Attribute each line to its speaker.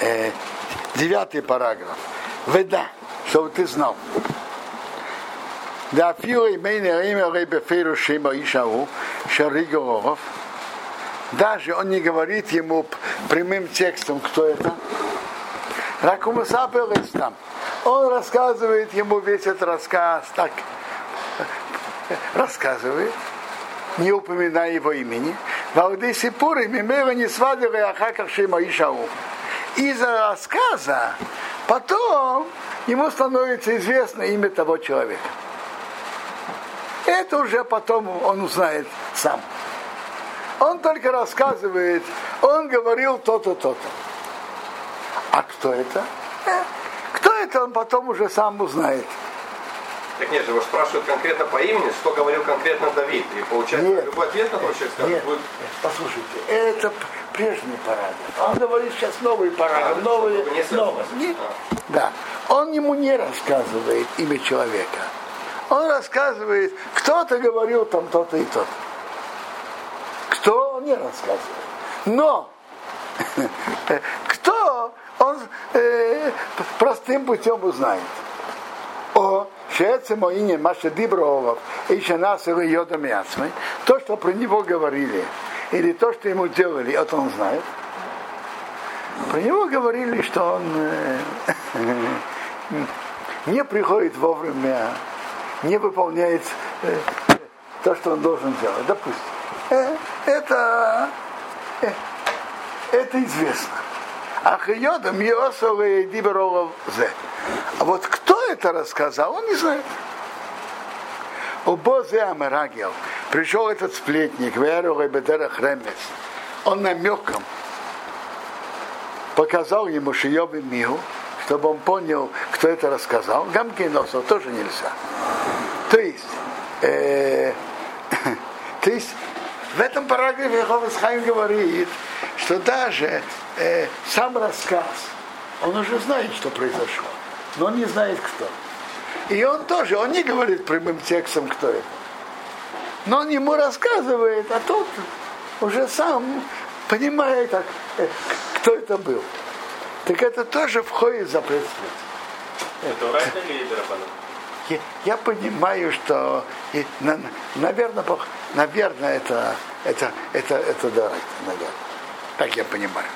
Speaker 1: Э, девятый параграф. Веда, чтобы ты знал. Да фила имейна имя рейбе фейру шима ишау, шаригоров. Даже он не говорит ему прямым текстом, кто это. Ракумасапел там. Он рассказывает ему весь этот рассказ, так рассказывает, не упоминая его имени. Валды Сипуры, Мимева не свадили Ахаках Шима Ишау. Из-за рассказа потом ему становится известно имя того человека. Это уже потом он узнает сам. Он только рассказывает, он говорил то-то, то-то. А кто это? Э, кто это, он потом уже сам узнает.
Speaker 2: Так нет, его спрашивают конкретно по имени, что говорил конкретно Давид. И получается,
Speaker 1: Нет.
Speaker 2: любой ответ на то, что скажет,
Speaker 1: Нет,
Speaker 2: будет...
Speaker 1: послушайте, это прежний параграф. Он говорит сейчас новый параграф,
Speaker 2: А,
Speaker 1: новый,
Speaker 2: чтобы не
Speaker 1: новый. Не- Да. Он ему не рассказывает имя человека. Он рассказывает, кто-то говорил там то-то и то-то. Кто, он не рассказывает. Но кто, он э, простым путем узнает. О, Шеце Моине Маша Дибровов и Шанасова Йода Мясмы, то, что про него говорили, или то, что ему делали, это он знает. Про него говорили, что он не приходит вовремя, не выполняет то, что он должен делать. Допустим. Это, это известно. Ахиодам Йосов и Диберолов Зе. А вот кто это рассказал, он не знает. У Бозе Амарагел пришел этот сплетник, Веру Бедера Хремес. Он намеком показал ему Шиёбы Миху, чтобы он понял, кто это рассказал. Гамкиносов тоже нельзя. То есть, э, то есть в этом параграфе Ховес говорит, что даже э, сам рассказ, он уже знает, что произошло, но он не знает, кто. И он тоже, он не говорит прямым текстом, кто это. Но он ему рассказывает, а тот уже сам понимает, так, э, кто это был. Так это тоже входит в запрет смерти. Я, я понимаю, что, и, на- наверное, наверное, это, это, это, это да, наверное. Так я понимаю.